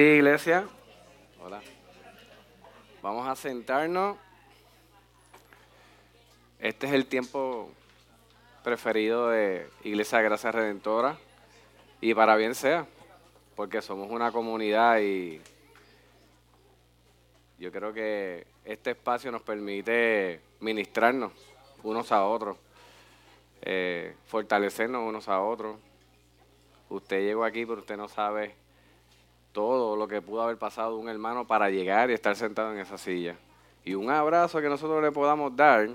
Sí, iglesia. Hola. Vamos a sentarnos. Este es el tiempo preferido de Iglesia Gracia Redentora. Y para bien sea, porque somos una comunidad y yo creo que este espacio nos permite ministrarnos unos a otros, eh, fortalecernos unos a otros. Usted llegó aquí, pero usted no sabe todo lo que pudo haber pasado un hermano para llegar y estar sentado en esa silla. Y un abrazo que nosotros le podamos dar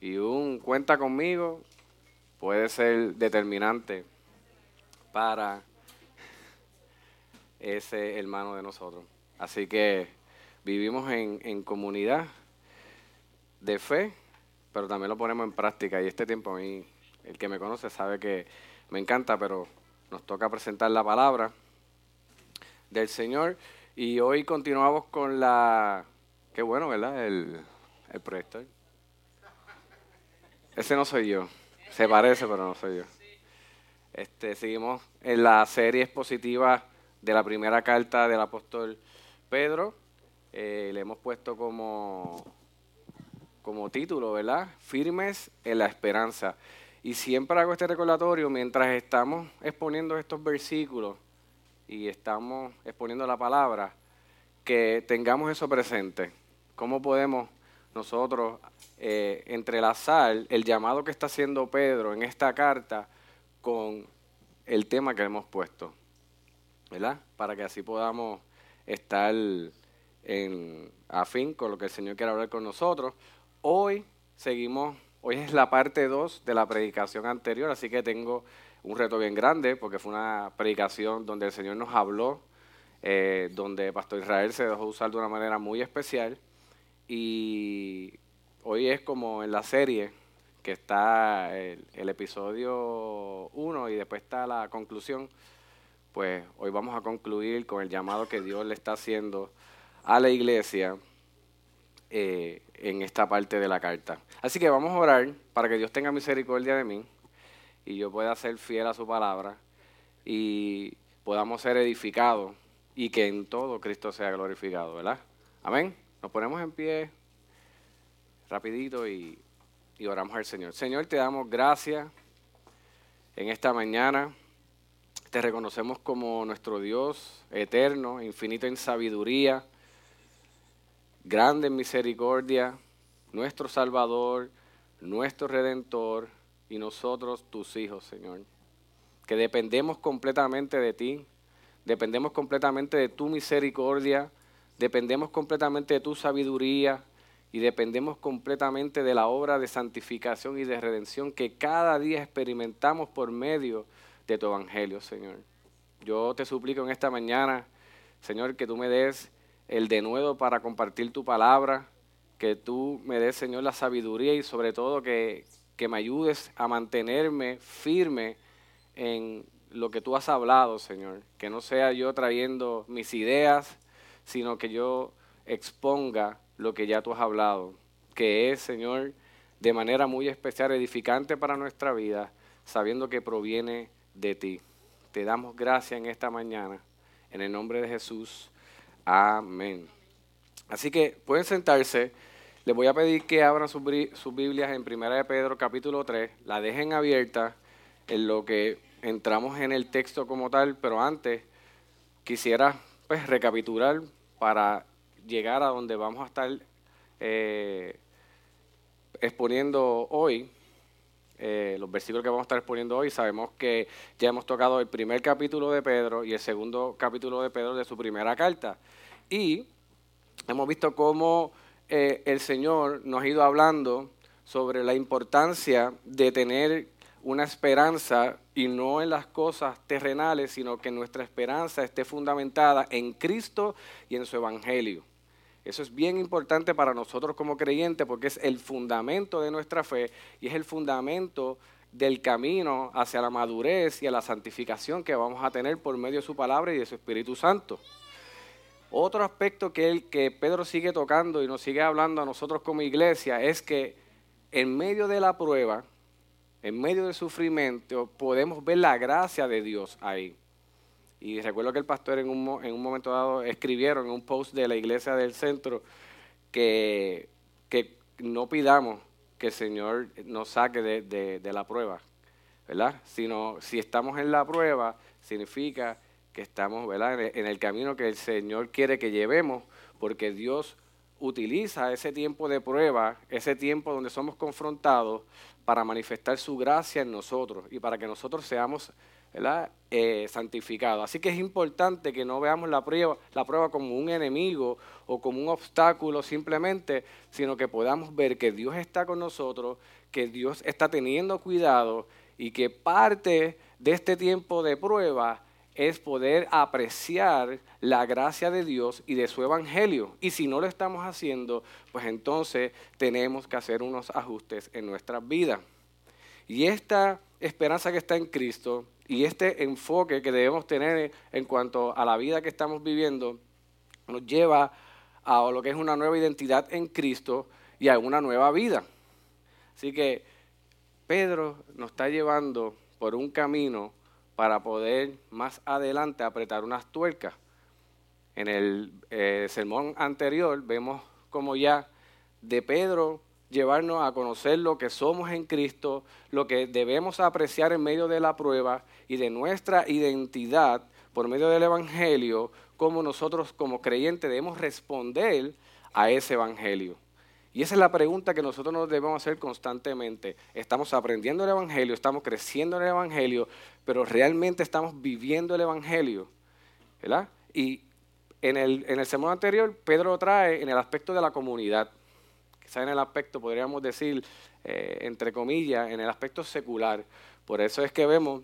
y un cuenta conmigo puede ser determinante para ese hermano de nosotros. Así que vivimos en, en comunidad de fe, pero también lo ponemos en práctica. Y este tiempo a mí, el que me conoce sabe que me encanta, pero nos toca presentar la palabra del Señor. Y hoy continuamos con la... Qué bueno, ¿verdad? El, el. Ese no soy yo. Se parece, pero no soy yo. Este, seguimos en la serie expositiva de la primera carta del apóstol Pedro. Eh, le hemos puesto como, como título, ¿verdad? Firmes en la esperanza. Y siempre hago este recordatorio mientras estamos exponiendo estos versículos y estamos exponiendo la palabra, que tengamos eso presente. ¿Cómo podemos nosotros eh, entrelazar el llamado que está haciendo Pedro en esta carta con el tema que hemos puesto? ¿Verdad? Para que así podamos estar en afín con lo que el Señor quiere hablar con nosotros. Hoy seguimos, hoy es la parte 2 de la predicación anterior, así que tengo un reto bien grande porque fue una predicación donde el Señor nos habló, eh, donde Pastor Israel se dejó usar de una manera muy especial. Y hoy es como en la serie que está el, episodio 1 y después está la conclusión, pues hoy vamos a concluir con el llamado que Dios le está haciendo a la iglesia eh, en esta parte de la carta. Así que vamos a orar para que Dios tenga misericordia de mí y yo pueda ser fiel a su palabra y podamos ser edificados y que en todo Cristo sea glorificado, ¿verdad? Amén. Nos ponemos en pie rapidito y, y oramos al Señor. Señor, te damos gracias en esta mañana. Te reconocemos como nuestro Dios eterno, infinito en sabiduría, grande en misericordia, nuestro Salvador, nuestro Redentor, y nosotros tus hijos, Señor. Que dependemos completamente de ti, dependemos completamente de tu misericordia, dependemos completamente de tu sabiduría y dependemos completamente de la obra de santificación y de redención que cada día experimentamos por medio de tu evangelio, Señor. Yo te suplico en esta mañana, Señor, que tú me des el denuedo para compartir tu palabra, que tú me des, Señor, la sabiduría y sobre todo que, que me ayudes a mantenerme firme en lo que tú has hablado, Señor. Que no sea yo trayendo mis ideas, sino que yo exponga lo que ya tú has hablado, que es, Señor, de manera muy especial edificante para nuestra vida, sabiendo que proviene de ti. Te damos gracias en esta mañana, en el nombre de Jesús. Amén. Así que pueden sentarse. Les voy a pedir que abran sus, Biblias en 1 de Pedro capítulo 3, la dejen abierta en lo que entramos en el texto como tal, pero antes quisiera pues recapitular para llegar a donde vamos a estar eh, exponiendo hoy, eh, los versículos que vamos a estar exponiendo hoy, sabemos que ya hemos tocado el primer capítulo de Pedro y el segundo capítulo de Pedro de su primera carta. Y hemos visto cómo eh, el Señor nos ha ido hablando sobre la importancia de tener una esperanza y no en las cosas terrenales, sino que nuestra esperanza esté fundamentada en Cristo y en su Evangelio. Eso es bien importante para nosotros como creyentes porque es el fundamento de nuestra fe y es el fundamento del camino hacia la madurez y a la santificación que vamos a tener por medio de su palabra y de su Espíritu Santo. Otro aspecto que, el, que Pedro sigue tocando y nos sigue hablando a nosotros como iglesia es que en medio de la prueba, en medio del sufrimiento, podemos ver la gracia de Dios ahí. Y recuerdo que el pastor en un, en un momento dado escribieron en un post de la iglesia del centro que, que no pidamos que el Señor nos saque de, de, la prueba, ¿verdad? Sino si estamos en la prueba, significa que estamos ¿verdad? en el camino que el Señor quiere que llevemos, porque Dios utiliza ese tiempo de prueba, ese tiempo donde somos confrontados, para manifestar su gracia en nosotros y para que nosotros seamos eh, santificados. Así que es importante que no veamos la prueba, la prueba como un enemigo o como un obstáculo simplemente, sino que podamos ver que Dios está con nosotros, que Dios está teniendo cuidado y que parte de este tiempo de prueba es poder apreciar la gracia de Dios y de su evangelio. Y si no lo estamos haciendo, pues entonces tenemos que hacer unos ajustes en nuestras vidas. Y esta esperanza que está en Cristo y este enfoque que debemos tener en cuanto a la vida que estamos viviendo nos lleva a lo que es una nueva identidad en Cristo y a una nueva vida. Así que Pedro nos está llevando por un camino para poder más adelante apretar unas tuercas. En el eh, sermón anterior vemos como ya de Pedro llevarnos a conocer lo que somos en Cristo, lo que debemos apreciar en medio de la prueba y de nuestra identidad por medio del Evangelio, como nosotros como creyentes debemos responder a ese Evangelio. Y esa es la pregunta que nosotros nos debemos hacer constantemente. Estamos aprendiendo el Evangelio, estamos creciendo en el Evangelio, pero realmente estamos viviendo el Evangelio. ¿verdad? Y en el, en el sermón anterior, Pedro trae en el aspecto de la comunidad, quizá en el aspecto, podríamos decir, eh, entre comillas, en el aspecto secular. Por eso es que vemos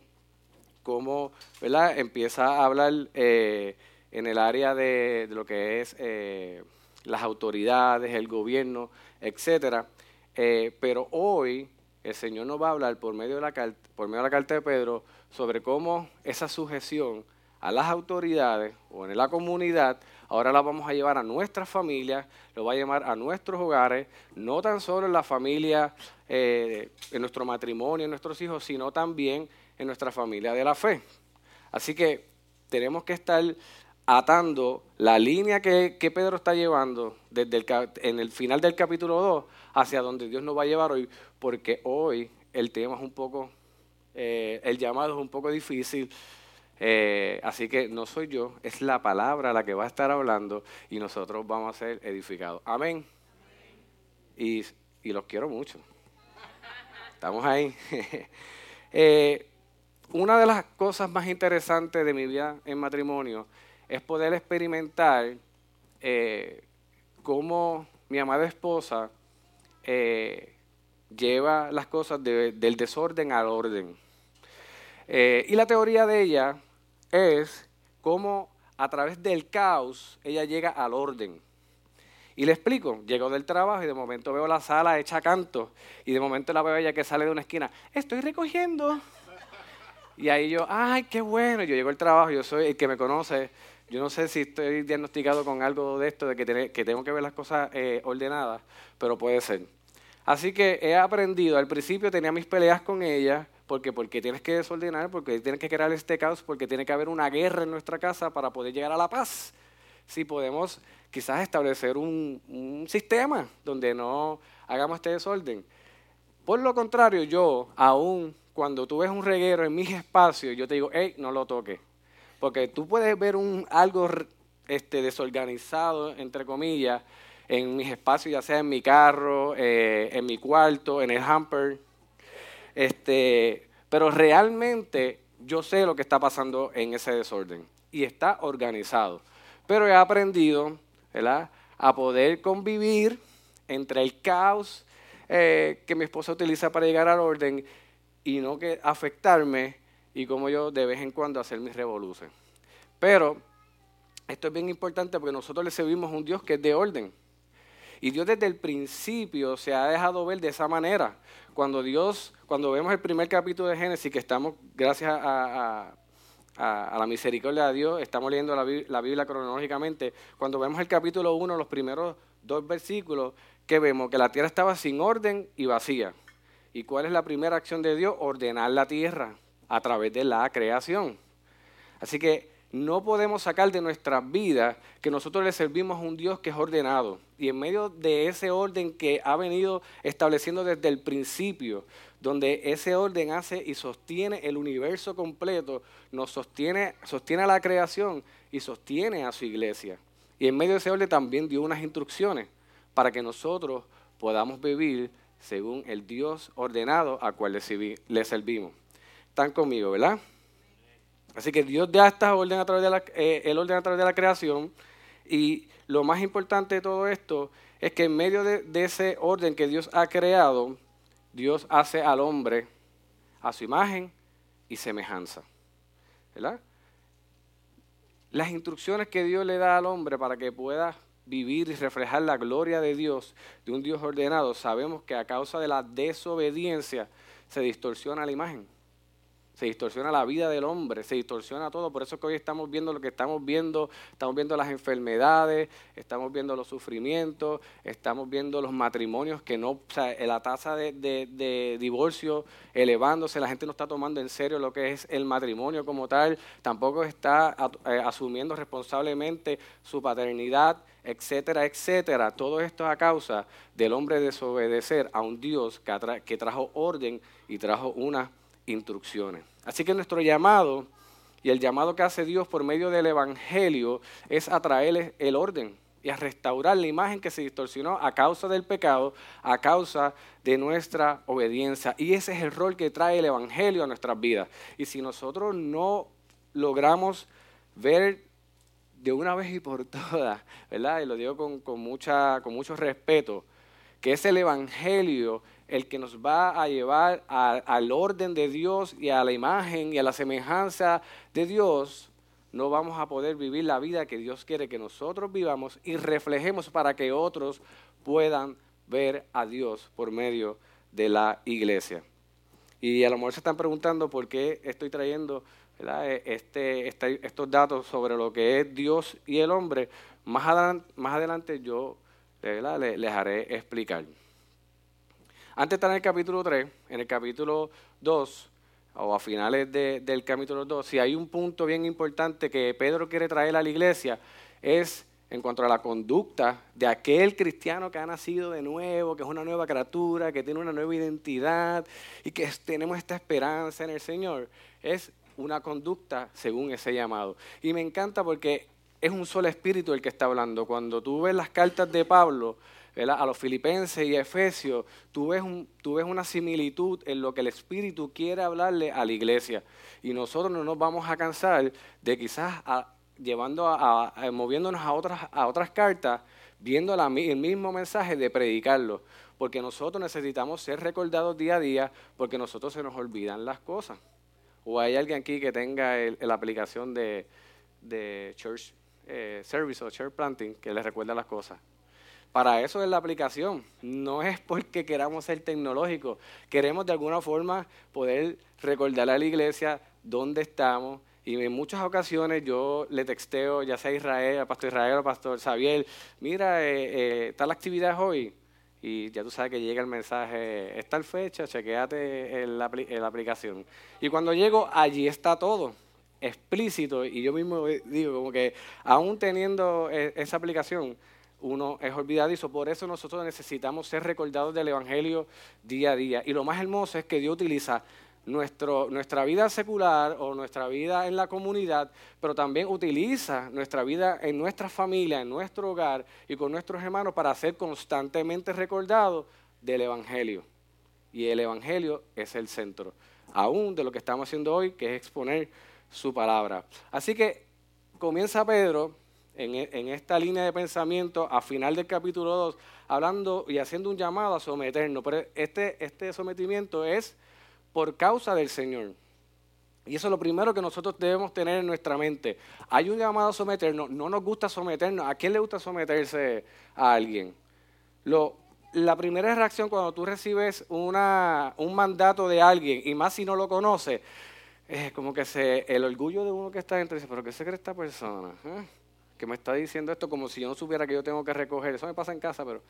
cómo ¿verdad? empieza a hablar eh, en el área de, lo que es... Eh, las autoridades, el gobierno, etcétera. Eh, pero hoy el Señor nos va a hablar por medio, de la carta, por medio de la carta de Pedro sobre cómo esa sujeción a las autoridades o en la comunidad, ahora la vamos a llevar a nuestras familias, lo va a llevar a nuestros hogares, no tan solo en la familia, eh, en nuestro matrimonio, en nuestros hijos, sino también en nuestra familia de la fe. Así que tenemos que estar atando la línea que, Pedro está llevando desde el, en el final del capítulo 2 hacia donde Dios nos va a llevar hoy, porque hoy el tema es un poco, eh, el llamado es un poco difícil, eh, así que no soy yo, es la palabra la que va a estar hablando y nosotros vamos a ser edificados. Amén. Y, los quiero mucho. Estamos ahí. Eh, una de las cosas más interesantes de mi vida en matrimonio es poder experimentar eh, cómo mi amada esposa eh, lleva las cosas del desorden al orden. Eh, y la teoría de ella es cómo a través del caos ella llega al orden. Y le explico, llego del trabajo y de momento veo la sala hecha canto y de momento la veo ella que sale de una esquina, estoy recogiendo. Y ahí yo, ay, qué bueno, yo llego al trabajo, yo soy el que me conoce, yo no sé si estoy diagnosticado con algo de esto, de que, tengo que ver las cosas eh, ordenadas, pero puede ser. Así que he aprendido, al principio tenía mis peleas con ella, porque, porque tienes que desordenar, porque tienes que crear este caos, porque tiene que haber una guerra en nuestra casa para poder llegar a la paz. Si podemos quizás establecer un, un sistema donde no hagamos este desorden. Por lo contrario, yo, aún cuando tú ves un reguero en mis espacios, yo te digo, hey, no lo toques porque tú puedes ver un, algo este, desorganizado, entre comillas, en mis espacios, ya sea en mi carro, eh, en mi cuarto, en el hamper. Este, pero realmente yo sé lo que está pasando en ese desorden y está organizado. Pero he aprendido a poder convivir entre el caos eh, que mi esposa utiliza para llegar al orden y no que afectarme y como yo de vez en cuando hacer mis revoluciones. Pero esto es bien importante porque nosotros le servimos a un Dios que es de orden. Y Dios desde el principio se ha dejado ver de esa manera. Cuando Dios, cuando vemos el primer capítulo de Génesis, que estamos, gracias a, la misericordia de Dios, estamos leyendo la, la, Biblia cronológicamente, cuando vemos el capítulo 1, los primeros dos versículos, que vemos que la tierra estaba sin orden y vacía. ¿Y cuál es la primera acción de Dios? Ordenar la tierra a través de la creación. Así que no podemos sacar de nuestras vidas que nosotros le servimos a un Dios que es ordenado. Y en medio de ese orden que ha venido estableciendo desde el principio, donde ese orden hace y sostiene el universo completo, nos sostiene, sostiene a la creación y sostiene a su iglesia. Y en medio de ese orden también dio unas instrucciones para que nosotros podamos vivir según el Dios ordenado a cual le servimos. Están conmigo, ¿verdad? Así que Dios da esta orden a través de la, eh, el orden a través de la creación y lo más importante de todo esto es que en medio de, de ese orden que Dios ha creado, Dios hace al hombre a su imagen y semejanza. ¿Verdad? Las instrucciones que Dios le da al hombre para que pueda vivir y reflejar la gloria de Dios, de un Dios ordenado, sabemos que a causa de la desobediencia se distorsiona la imagen se distorsiona la vida del hombre, se distorsiona todo. Por eso es que hoy estamos viendo lo que estamos viendo, estamos viendo las enfermedades, estamos viendo los sufrimientos, estamos viendo los matrimonios que no, o sea, la tasa de, divorcio elevándose, la gente no está tomando en serio lo que es el matrimonio como tal, tampoco está eh, asumiendo responsablemente su paternidad, etcétera, etcétera. Todo esto es a causa del hombre desobedecer a un Dios que, que trajo orden y trajo una instrucciones. Así que nuestro llamado y el llamado que hace Dios por medio del Evangelio es a traerles el orden y a restaurar la imagen que se distorsionó a causa del pecado, a causa de nuestra obediencia. Y ese es el rol que trae el Evangelio a nuestras vidas. Y si nosotros no logramos ver de una vez y por todas, ¿verdad? Y lo digo con, con, mucha, con mucho respeto, que es el Evangelio el que nos va a llevar al orden de Dios y a la imagen y a la semejanza de Dios, no vamos a poder vivir la vida que Dios quiere que nosotros vivamos y reflejemos para que otros puedan ver a Dios por medio de la iglesia. Y a lo mejor se están preguntando por qué estoy trayendo este, este, estos datos sobre lo que es Dios y el hombre. Más adelante, más adelante yo les haré explicar. Antes de estar en el capítulo 3, en el capítulo 2, o a finales del capítulo 2, si hay un punto bien importante que Pedro quiere traer a la iglesia, es en cuanto a la conducta de aquel cristiano que ha nacido de nuevo, que es una nueva criatura, que tiene una nueva identidad y que tenemos esta esperanza en el Señor, es una conducta según ese llamado. Y me encanta porque es un solo espíritu el que está hablando. Cuando tú ves las cartas de Pablo, a los filipenses y efesios, tú ves, tú ves una similitud en lo que el Espíritu quiere hablarle a la iglesia. Y nosotros no nos vamos a cansar de quizás llevando a, moviéndonos a otras, a otras cartas, viendo el mismo mensaje de predicarlo. Porque nosotros necesitamos ser recordados día a día, porque nosotros se nos olvidan las cosas. ¿O hay alguien aquí que tenga la aplicación de, Church eh, Service o Church Planting que le recuerda las cosas? Para eso es la aplicación. No es porque queramos ser tecnológicos. Queremos de alguna forma poder recordarle a la iglesia dónde estamos. Y en muchas ocasiones yo le texteo, ya sea a Israel, al pastor Israel, al pastor Xavier, mira, eh, eh, la actividad hoy. Y ya tú sabes que llega el mensaje, es tal fecha, chequeate la, en la aplicación. Y cuando llego, allí está todo explícito. Y yo mismo digo, como que aún teniendo e, esa aplicación, uno es olvidadizo. Por eso nosotros necesitamos ser recordados del Evangelio día a día. Y lo más hermoso es que Dios utiliza nuestro, nuestra vida secular o nuestra vida en la comunidad, pero también utiliza nuestra vida en nuestra familia, en nuestro hogar y con nuestros hermanos para ser constantemente recordados del Evangelio. Y el Evangelio es el centro, aún de lo que estamos haciendo hoy, que es exponer su palabra. Así que comienza Pedro e, en, esta línea de pensamiento a final del capítulo 2, hablando y haciendo un llamado a someternos. Pero este, este sometimiento es por causa del Señor. Y eso es lo primero que nosotros debemos tener en nuestra mente. Hay un llamado a someternos, no nos gusta someternos. ¿A quién le gusta someterse a alguien? La primera reacción cuando tú recibes un mandato de alguien, y más si no lo conoces, es como que el orgullo de uno que está dentro dice, pero ¿qué se cree esta persona? ¿Eh? Que me está diciendo esto como si yo no supiera que yo tengo que recoger. Eso me pasa en casa, pero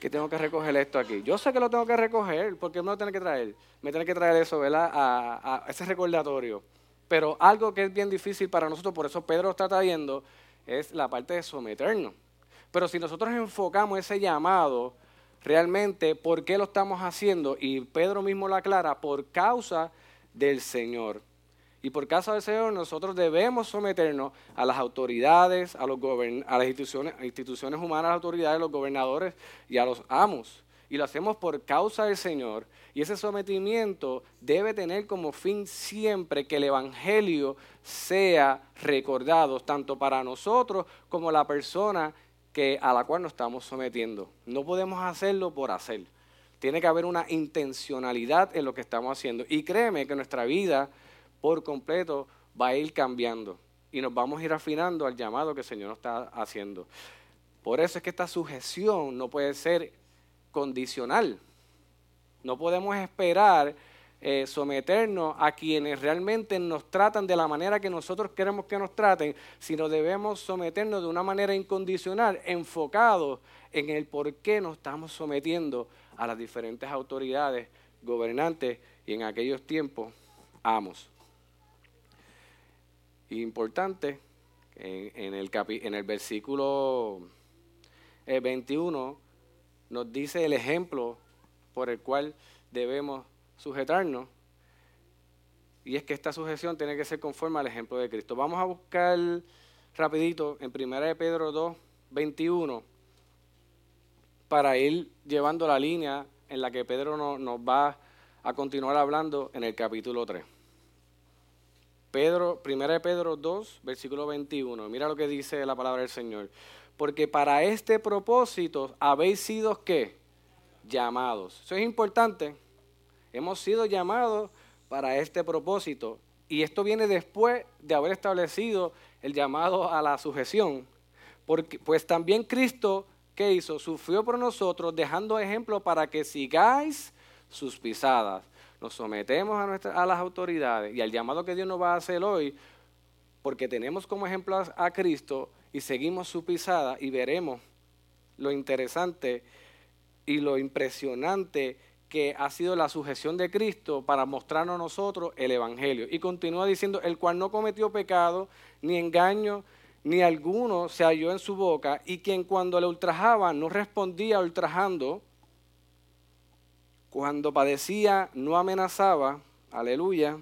que tengo que recoger esto aquí. Yo sé que lo tengo que recoger, porque me lo tiene que traer. Me tiene que traer eso, ¿verdad? A, ese recordatorio. Pero algo que es bien difícil para nosotros, por eso Pedro está trayendo, es la parte de someternos. Pero si nosotros enfocamos ese llamado, realmente, ¿por qué lo estamos haciendo? Y Pedro mismo lo aclara, por causa del Señor. Y por causa del Señor nosotros debemos someternos a las autoridades, a, los a las instituciones, instituciones humanas, a las autoridades, a los gobernadores y a los amos. Y lo hacemos por causa del Señor. Y ese sometimiento debe tener como fin siempre que el Evangelio sea recordado, tanto para nosotros como la persona que, a la cual nos estamos sometiendo. No podemos hacerlo por hacer. Tiene que haber una intencionalidad en lo que estamos haciendo. Y créeme que nuestra vida por completo va a ir cambiando y nos vamos a ir afinando al llamado que el Señor nos está haciendo. Por eso es que esta sujeción no puede ser condicional. No podemos esperar eh, someternos a quienes realmente nos tratan de la manera que nosotros queremos que nos traten, sino debemos someternos de una manera incondicional, enfocado en el por qué nos estamos sometiendo a las diferentes autoridades gobernantes y en aquellos tiempos amos importante, en, el, en el versículo 21 eh, nos dice el ejemplo por el cual debemos sujetarnos. Y es que esta sujeción tiene que ser conforme al ejemplo de Cristo. Vamos a buscar rapidito en 1 de Pedro 2, 21, para ir llevando la línea en la que Pedro nos va a continuar hablando en el capítulo 3. Pedro, 1 Pedro 2, versículo 21. Mira lo que dice la palabra del Señor. Porque para este propósito habéis sido qué? Llamados. Eso es importante. Hemos sido llamados para este propósito. Y esto viene después de haber establecido el llamado a la sujeción. Porque, pues también Cristo, ¿qué hizo? Sufrió por nosotros, dejando ejemplo para que sigáis sus pisadas nos sometemos a, a las autoridades y al llamado que Dios nos va a hacer hoy, porque tenemos como ejemplo a, Cristo y seguimos su pisada y veremos lo interesante y lo impresionante que ha sido la sujeción de Cristo para mostrarnos a nosotros el Evangelio. Y continúa diciendo, el cual no cometió pecado, ni engaño, ni alguno se halló en su boca, y quien cuando le ultrajaba no respondía ultrajando, cuando padecía no amenazaba, aleluya,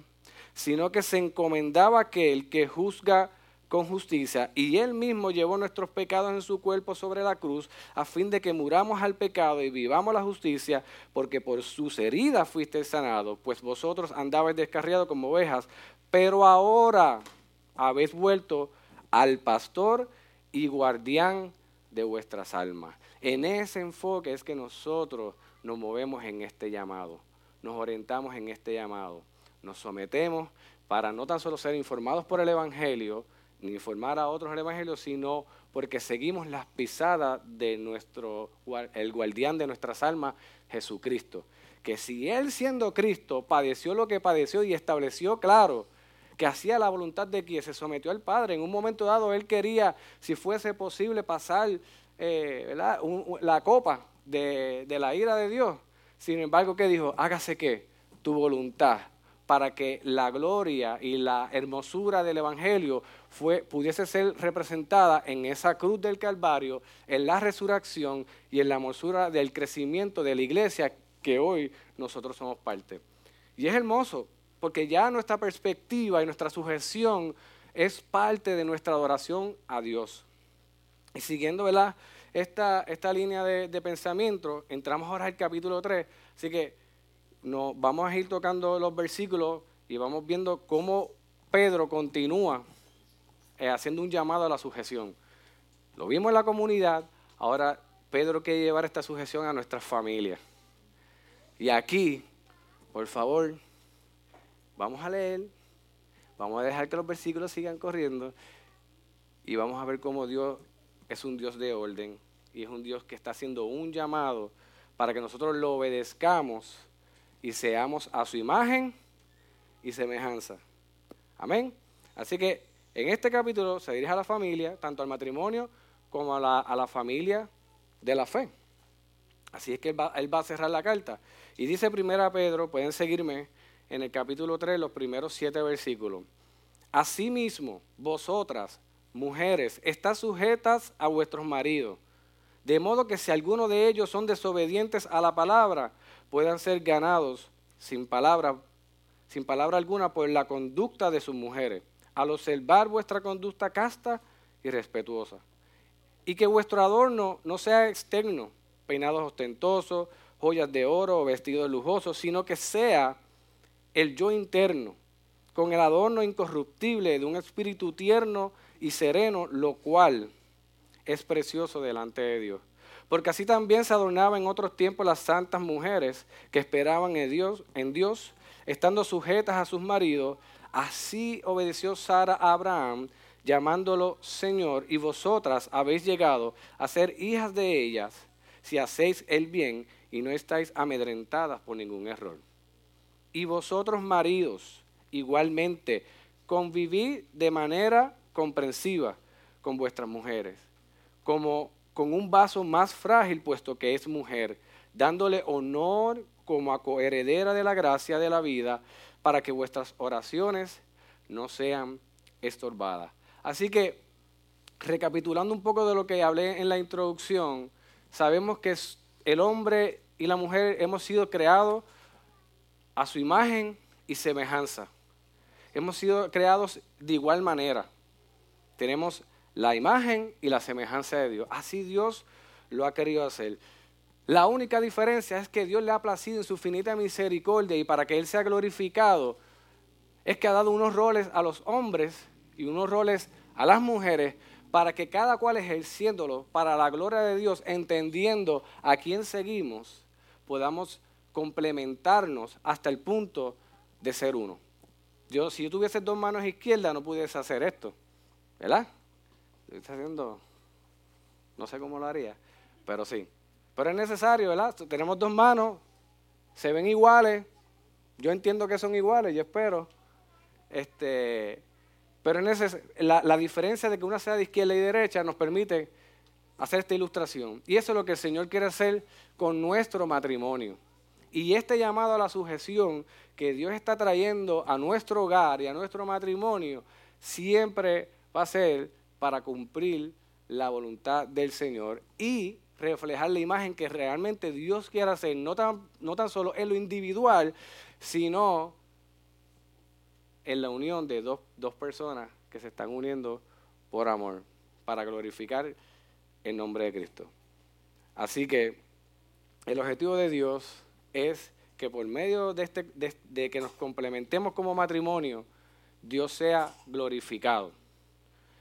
sino que se encomendaba a aquel que juzga con justicia, y él mismo llevó nuestros pecados en su cuerpo sobre la cruz, a fin de que muramos al pecado y vivamos la justicia, porque por sus heridas fuiste sanado, pues vosotros andabais descarriados como ovejas, pero ahora habéis vuelto al pastor y guardián de vuestras almas. En ese enfoque es que nosotros nos movemos en este llamado, nos orientamos en este llamado, nos sometemos para no tan solo ser informados por el Evangelio, ni informar a otros el Evangelio, sino porque seguimos las pisadas de nuestro, el guardián de nuestras almas, Jesucristo. Que si Él siendo Cristo padeció lo que padeció y estableció claro que hacía la voluntad de quien se sometió al Padre, en un momento dado Él quería, si fuese posible, pasar eh, la copa de, la ira de Dios. Sin embargo, ¿qué dijo? Hágase que tu voluntad para que la gloria y la hermosura del Evangelio fue, pudiese ser representada en esa cruz del Calvario, en la resurrección y en la hermosura del crecimiento de la iglesia que hoy nosotros somos parte. Y es hermoso, porque ya nuestra perspectiva y nuestra sujeción es parte de nuestra adoración a Dios. Y siguiendo ¿verdad? Esta, esta línea de, pensamiento, entramos ahora al capítulo 3, así que nos vamos a ir tocando los versículos y vamos viendo cómo Pedro continúa eh, haciendo un llamado a la sujeción. Lo vimos en la comunidad, ahora Pedro quiere llevar esta sujeción a nuestras familias. Y aquí, por favor, vamos a leer, vamos a dejar que los versículos sigan corriendo y vamos a ver cómo Dios es un Dios de orden y es un Dios que está haciendo un llamado para que nosotros lo obedezcamos y seamos a su imagen y semejanza. Amén. Así que en este capítulo se dirige a la familia, tanto al matrimonio como a la, familia de la fe. Así es que él va, él va, a cerrar la carta. Y dice primera Pedro, pueden seguirme en el capítulo 3, los primeros siete versículos. Asimismo, vosotras, mujeres, estás sujetas a vuestros maridos, de modo que si alguno de ellos son desobedientes a la palabra, puedan ser ganados sin palabra, sin palabra alguna por la conducta de sus mujeres, al observar vuestra conducta casta y respetuosa. Y que vuestro adorno no sea externo, peinados ostentosos, joyas de oro o vestidos lujosos, sino que sea el yo interno, con el adorno incorruptible de un espíritu tierno y sereno, lo cual es precioso delante de Dios. Porque así también se adornaban en otros tiempos las santas mujeres que esperaban en Dios, en Dios, estando sujetas a sus maridos. Así obedeció Sara a Abraham, llamándolo Señor, y vosotras habéis llegado a ser hijas de ellas, si hacéis el bien y no estáis amedrentadas por ningún error. Y vosotros, maridos, igualmente, convivid de manera comprensiva con vuestras mujeres, como con un vaso más frágil, puesto que es mujer, dándole honor como a coheredera de la gracia de la vida, para que vuestras oraciones no sean estorbadas. Así que, recapitulando un poco de lo que hablé en la introducción, sabemos que el hombre y la mujer hemos sido creados a su imagen y semejanza. Hemos sido creados de igual manera. Tenemos la imagen y la semejanza de Dios. Así Dios lo ha querido hacer. La única diferencia es que Dios le ha placido en su finita misericordia y para que Él sea glorificado, es que ha dado unos roles a los hombres y unos roles a las mujeres para que cada cual ejerciéndolo para la gloria de Dios, entendiendo a quién seguimos, podamos complementarnos hasta el punto de ser uno. Yo, si yo tuviese dos manos izquierdas, no pudiese hacer esto, ¿verdad? Estoy haciendo, no sé cómo lo haría, pero sí. Pero es necesario, ¿verdad? Tenemos dos manos, se ven iguales, yo entiendo que son iguales, yo espero. Este, pero la, la diferencia de que una sea de izquierda y derecha nos permite hacer esta ilustración. Y eso es lo que el Señor quiere hacer con nuestro matrimonio. Y este llamado a la sujeción que Dios está trayendo a nuestro hogar y a nuestro matrimonio siempre va a ser para cumplir la voluntad del Señor y reflejar la imagen que realmente Dios quiere hacer, no tan, solo en lo individual, sino en la unión de dos, dos personas que se están uniendo por amor, para glorificar el nombre de Cristo. Así que el objetivo de Dios es que por medio de, este, de, que nos complementemos como matrimonio, Dios sea glorificado.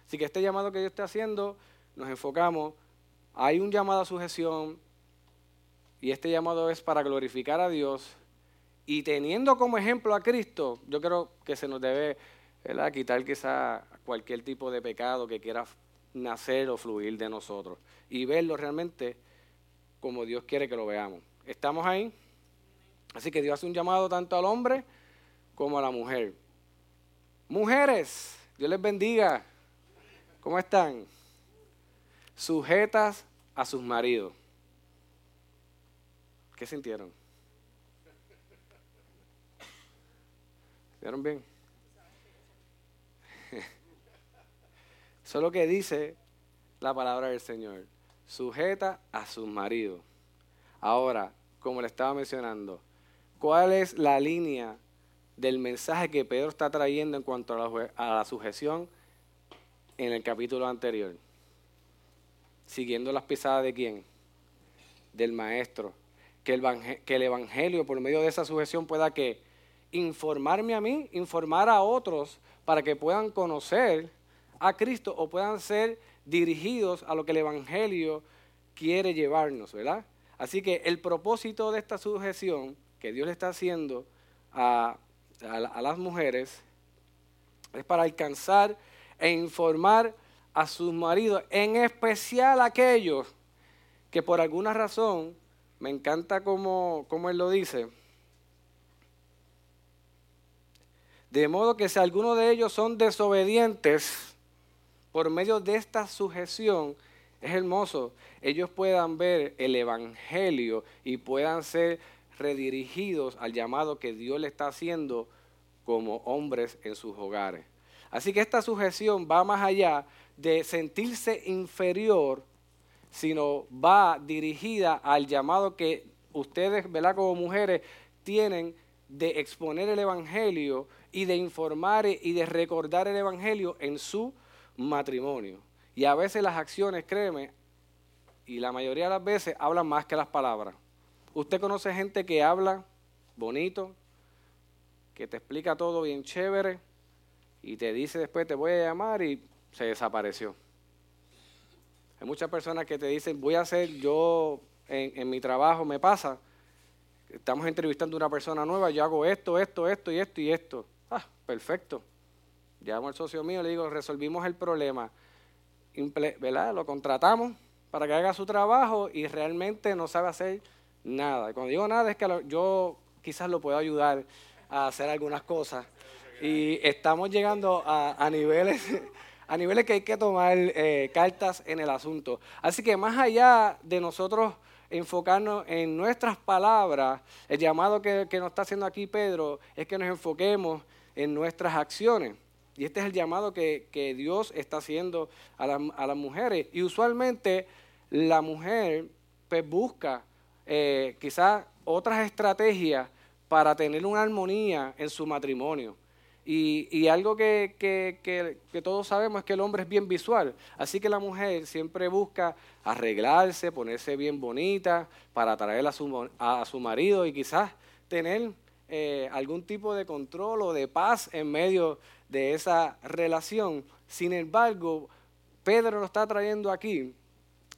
Así que este llamado que Dios está haciendo, nos enfocamos, hay un llamado a sujeción y este llamado es para glorificar a Dios y teniendo como ejemplo a Cristo, yo creo que se nos debe quitar quizá cualquier tipo de pecado que quiera nacer o fluir de nosotros y verlo realmente como Dios quiere que lo veamos. ¿Estamos ahí? Así que Dios hace un llamado tanto al hombre como a la mujer. Mujeres, Dios les bendiga. ¿Cómo están? Sujetas a sus maridos. ¿Qué sintieron? ¿Vieron bien? Eso es lo que dice la palabra del Señor. Sujeta a sus maridos. Ahora, como le estaba mencionando, ¿cuál es la línea del mensaje que Pedro está trayendo en cuanto a la, sujeción en el capítulo anterior? Siguiendo las pisadas de quién? Del maestro. Que el, evangelio por medio de esa sujeción pueda que informarme a mí, informar a otros para que puedan conocer a Cristo o puedan ser dirigidos a lo que el Evangelio quiere llevarnos, ¿verdad? Así que el propósito de esta sujeción que Dios le está haciendo a, las mujeres es para alcanzar e informar a sus maridos, en especial aquellos que por alguna razón, me encanta como, como él lo dice, de modo que si alguno de ellos son desobedientes, por medio de esta sujeción, es hermoso, ellos puedan ver el Evangelio y puedan ser redirigidos al llamado que Dios le está haciendo como hombres en sus hogares. Así que esta sujeción va más allá de sentirse inferior, sino va dirigida al llamado que ustedes, ¿verdad? Como mujeres, tienen de exponer el Evangelio y de informar y de recordar el Evangelio en su matrimonio. Y a veces las acciones, créeme, y la mayoría de las veces hablan más que las palabras. Usted conoce gente que habla bonito, que te explica todo bien chévere y te dice después te voy a llamar y se desapareció. Hay muchas personas que te dicen voy a hacer yo en, mi trabajo, me pasa, estamos entrevistando a una persona nueva, yo hago esto, esto, esto y esto y esto. Ah, perfecto. Llamo al socio mío, le digo, resolvimos el problema. ¿verdad? Lo contratamos para que haga su trabajo y realmente no sabe hacer nada. Y cuando digo nada es que yo quizás lo puedo ayudar a hacer algunas cosas. Y estamos llegando a, niveles a niveles que hay que tomar eh, cartas en el asunto. Así que más allá de nosotros enfocarnos en nuestras palabras, el llamado que, nos está haciendo aquí Pedro es que nos enfoquemos en nuestras acciones. Y este es el llamado que, Dios está haciendo a, las mujeres. Y usualmente la mujer pues, busca eh, quizás otras estrategias para tener una armonía en su matrimonio. Y, algo que, que, todos sabemos es que el hombre es bien visual. Así que la mujer siempre busca arreglarse, ponerse bien bonita para atraer a su, a, su marido y quizás tener eh, algún tipo de control o de paz en medio de esa relación. Sin embargo, Pedro lo está trayendo aquí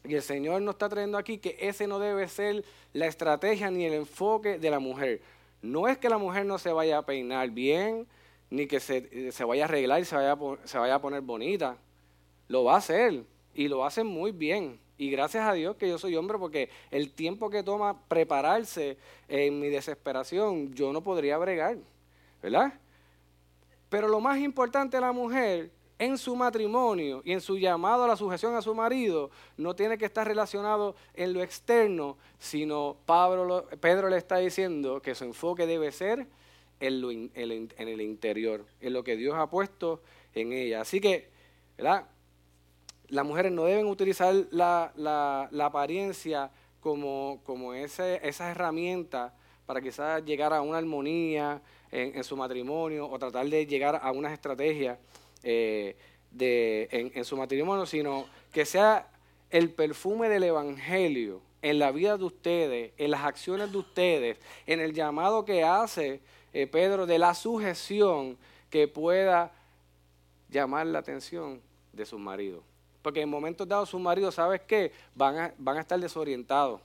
y el Señor nos está trayendo aquí que ese no debe ser la estrategia ni el enfoque de la mujer. No es que la mujer no se vaya a peinar bien, ni que se, se vaya a arreglar y se vaya a, se vaya a poner bonita. Lo va a hacer y lo hace muy bien. Y gracias a Dios que yo soy hombre porque el tiempo que toma prepararse en mi desesperación, yo no podría bregar, ¿verdad? Pero lo más importante de la mujer en su matrimonio y en su llamado a la sujeción a su marido no tiene que estar relacionado en lo externo, sino Pedro le está diciendo que su enfoque debe ser en, el interior, en lo que Dios ha puesto en ella. Así que, ¿verdad? Las mujeres no deben utilizar la, apariencia como, como ese, esa herramienta para quizás llegar a una armonía en, su matrimonio o tratar de llegar a unas estrategias eh, de, en, en su matrimonio, sino que sea el perfume del Evangelio en la vida de ustedes, en las acciones de ustedes, en el llamado que hace eh, Pedro, de la sujeción que pueda llamar la atención de sus maridos. Porque en momentos dados sus maridos, ¿sabes qué? Van a, van a estar desorientados.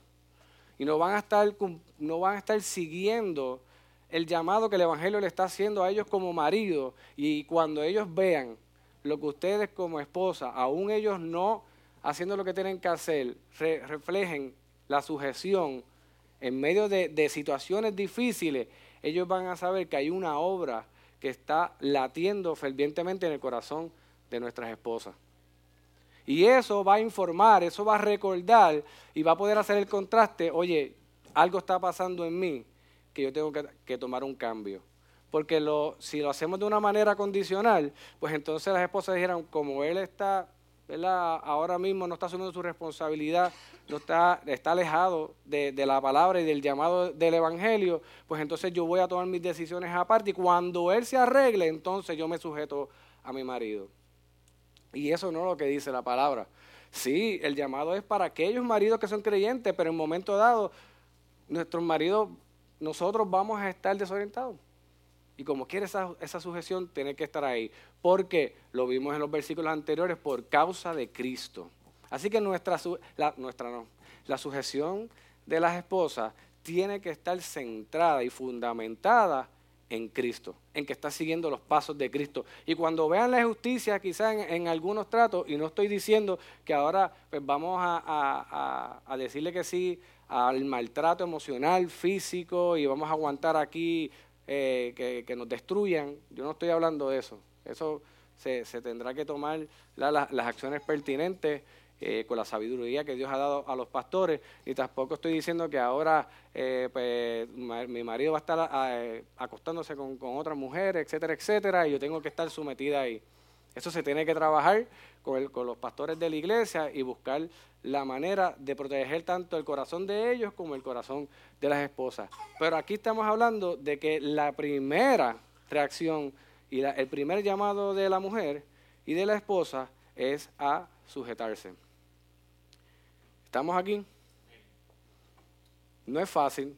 Y no van, a estar, no van a estar siguiendo el llamado que el Evangelio le está haciendo a ellos como marido. Y cuando ellos vean lo que ustedes como esposa, aún ellos no haciendo lo que tienen que hacer, reflejen la sujeción en medio de, de situaciones difíciles, ellos van a saber que hay una obra que está latiendo fervientemente en el corazón de nuestras esposas. Y eso va a informar, eso va a recordar y va a poder hacer el contraste, oye, algo está pasando en mí que yo tengo que, tomar un cambio. Porque si lo hacemos de una manera condicional, pues entonces las esposas dijeron, como él está ahora mismo no está asumiendo su responsabilidad, no está, está alejado de, la palabra y del llamado del Evangelio, pues entonces yo voy a tomar mis decisiones aparte y cuando él se arregle, entonces yo me sujeto a mi marido. Y eso no es lo que dice la palabra. Sí, el llamado es para aquellos maridos que son creyentes, pero en momento dado, nuestros maridos, nosotros vamos a estar desorientados. Y como quiere esa, esa sujeción, tiene que estar ahí. Porque lo vimos en los versículos anteriores, por causa de Cristo. Así que nuestra, nuestra no, la sujeción de las esposas tiene que estar centrada y fundamentada en Cristo, en que está siguiendo los pasos de Cristo. Y cuando vean la justicia, quizás en, algunos tratos, y no estoy diciendo que ahora pues, vamos a, a, decirle que sí al maltrato emocional, físico, y vamos a aguantar aquí eh, que, nos destruyan. Yo no estoy hablando de eso. Eso se, tendrá que tomar las acciones pertinentes eh, con la sabiduría que Dios ha dado a los pastores. Y tampoco estoy diciendo que ahora eh, pues, mi marido va a estar acostándose con, con otras mujeres, etcétera, etcétera, y yo tengo que estar sometida ahí. Eso se tiene que trabajar con, los pastores de la iglesia y buscar la manera de proteger tanto el corazón de ellos como el corazón de las esposas. Pero aquí estamos hablando de que la primera reacción y el primer llamado de la mujer y de la esposa es a sujetarse. ¿Estamos aquí? No es fácil,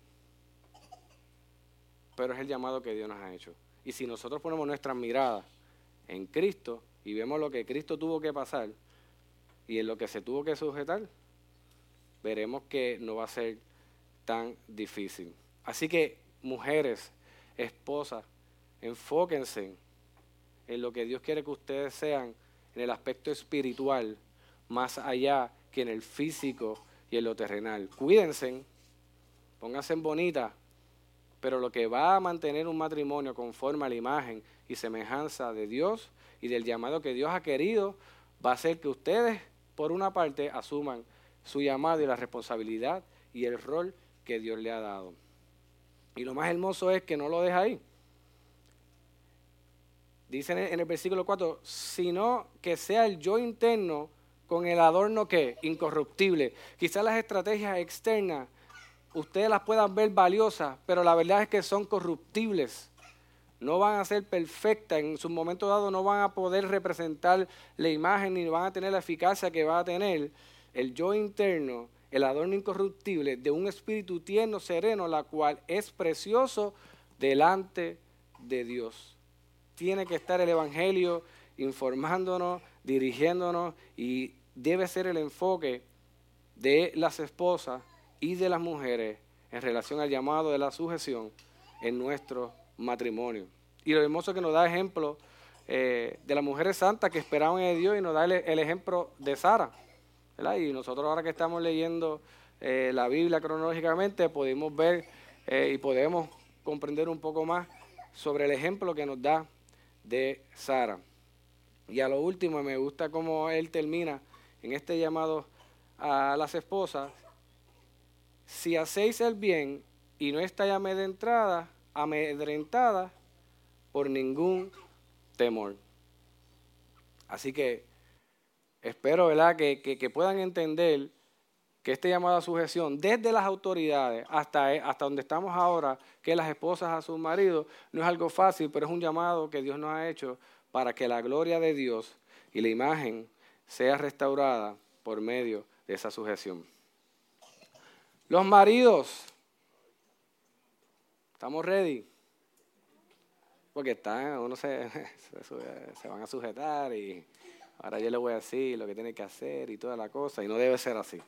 pero es el llamado que Dios nos ha hecho. Y si nosotros ponemos nuestra mirada en Cristo y vemos lo que Cristo tuvo que pasar y en lo que se tuvo que sujetar, veremos que no va a ser tan difícil. Así que, mujeres, esposas, enfóquense en lo que Dios quiere que ustedes sean en el aspecto espiritual, más allá que en el físico y en lo terrenal. Cuídense, pónganse bonita, pero lo que va a mantener un matrimonio conforme a la imagen y semejanza de Dios y del llamado que Dios ha querido, va a ser que ustedes, por una parte, asuman su llamado y la responsabilidad y el rol que Dios le ha dado. Y lo más hermoso es que no lo deja ahí. Dice en el versículo 4, sino que sea el yo interno con el adorno que incorruptible. Quizás las estrategias externas ustedes las puedan ver valiosas, pero la verdad es que son corruptibles. No van a ser perfectas, en su momento dado no van a poder representar la imagen ni van a tener la eficacia que va a tener el yo interno, el adorno incorruptible de un espíritu tierno, sereno, la cual es precioso delante de Dios. Tiene que estar el Evangelio informándonos, dirigiéndonos y debe ser el enfoque de las esposas y de las mujeres en relación al llamado de la sujeción en nuestro matrimonio. Y lo hermoso que nos da ejemplo eh, de las mujeres santas que esperaban en Dios y nos da el, ejemplo de Sara. Y nosotros ahora que estamos leyendo eh, la Biblia cronológicamente, podemos ver eh, y podemos comprender un poco más sobre el ejemplo que nos da de Sara. Y a lo último, me gusta cómo él termina en este llamado a las esposas, si hacéis el bien y no estáis amedrentada, amedrentada por ningún temor. Así que espero ¿verdad? Que, que, puedan entender que este llamado a sujeción, desde las autoridades hasta, hasta donde estamos ahora, que las esposas a sus maridos, no es algo fácil, pero es un llamado que Dios nos ha hecho para que la gloria de Dios y la imagen sea restaurada por medio de esa sujeción. Los maridos, ¿estamos ready? Porque están, uno se, se, van a sujetar y ahora yo le voy a decir lo que tiene que hacer y toda la cosa, y no debe ser así.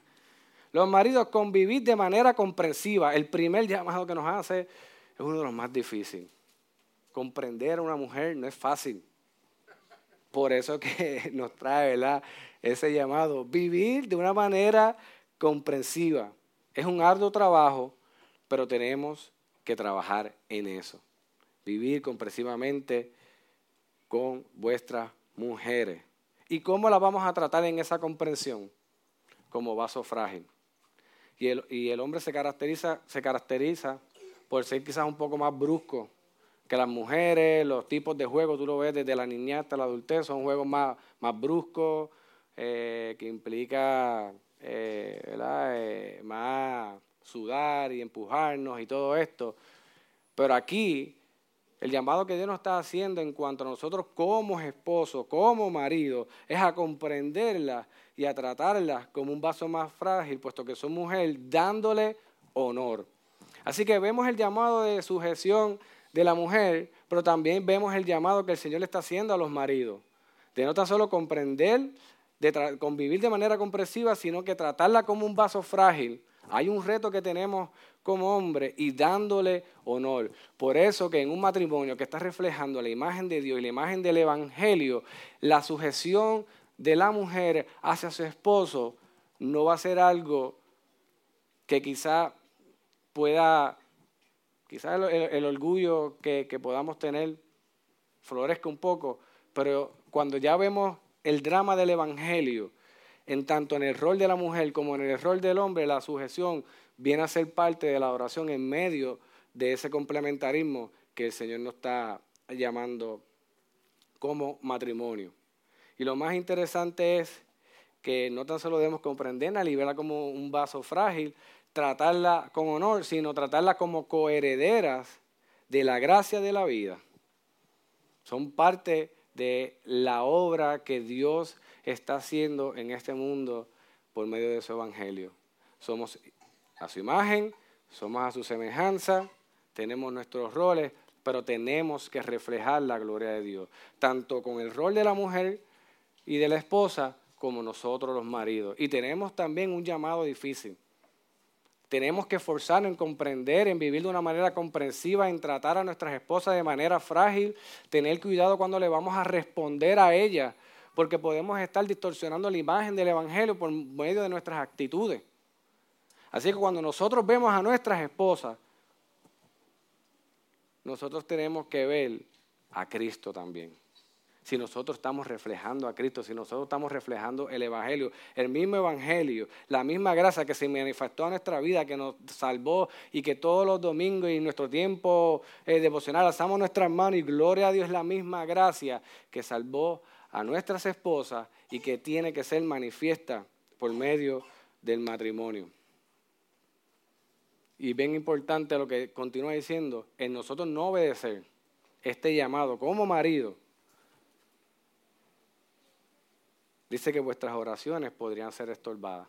Los maridos convivir de manera comprensiva. El primer llamado que nos hace es uno de los más difíciles. Comprender a una mujer no es fácil. Por eso que nos trae ese llamado. Vivir de una manera comprensiva. Es un arduo trabajo, pero tenemos que trabajar en eso. Vivir comprensivamente con vuestras mujeres. ¿Y cómo las vamos a tratar en esa comprensión? Como vaso frágil. Y el, y el hombre se caracteriza, se caracteriza por ser quizás un poco más brusco que las mujeres, los tipos de juegos, tú lo ves desde la niñez hasta la adultez, son juegos más, más bruscos, eh, que implica eh, eh, más sudar y empujarnos y todo esto. Pero aquí, el llamado que Dios nos está haciendo en cuanto a nosotros como esposo, como marido, es a comprenderlas y a tratarlas como un vaso más frágil, puesto que son mujeres, dándole honor. Así que vemos el llamado de sujeción de la mujer, pero también vemos el llamado que el Señor le está haciendo a los maridos. De no tan solo comprender de convivir de manera comprensiva, sino que tratarla como un vaso frágil. Hay un reto que tenemos como hombre y dándole honor. Por eso que en un matrimonio que está reflejando la imagen de Dios y la imagen del Evangelio, la sujeción de la mujer hacia su esposo no va a ser algo que quizá pueda, quizá el, orgullo que podamos tener florezca un poco, pero cuando ya vemos el drama del Evangelio, en tanto en el rol de la mujer como en el rol del hombre, la sujeción viene a ser parte de la oración en medio de ese complementarismo que el Señor nos está llamando como matrimonio. Y lo más interesante es que no tan solo debemos comprenderla verla como un vaso frágil, tratarla con honor, sino tratarla como coherederas de la gracia de la vida. Son parte de la obra que Dios está haciendo en este mundo por medio de su evangelio. Somos a su imagen, somos a su semejanza, tenemos nuestros roles, pero tenemos que reflejar la gloria de Dios, tanto con el rol de la mujer y de la esposa como nosotros los maridos. Y tenemos también un llamado difícil. Tenemos que esforzarnos en comprender, en vivir de una manera comprensiva, en tratar a nuestras esposas de manera frágil, tener cuidado cuando le vamos a responder a ellas, porque podemos estar distorsionando la imagen del Evangelio por medio de nuestras actitudes. Así que cuando nosotros vemos a nuestras esposas, nosotros tenemos que ver a Cristo también si nosotros estamos reflejando a Cristo, si nosotros estamos reflejando el Evangelio, el mismo Evangelio, la misma gracia que se manifestó en nuestra vida, que nos salvó y que todos los domingos y nuestro tiempo eh, devocional alzamos nuestras manos y gloria a Dios la misma gracia que salvó a nuestras esposas y que tiene que ser manifiesta por medio del matrimonio. Y bien importante lo que continúa diciendo, en nosotros no obedecer este llamado como marido dice que vuestras oraciones podrían ser estorbadas.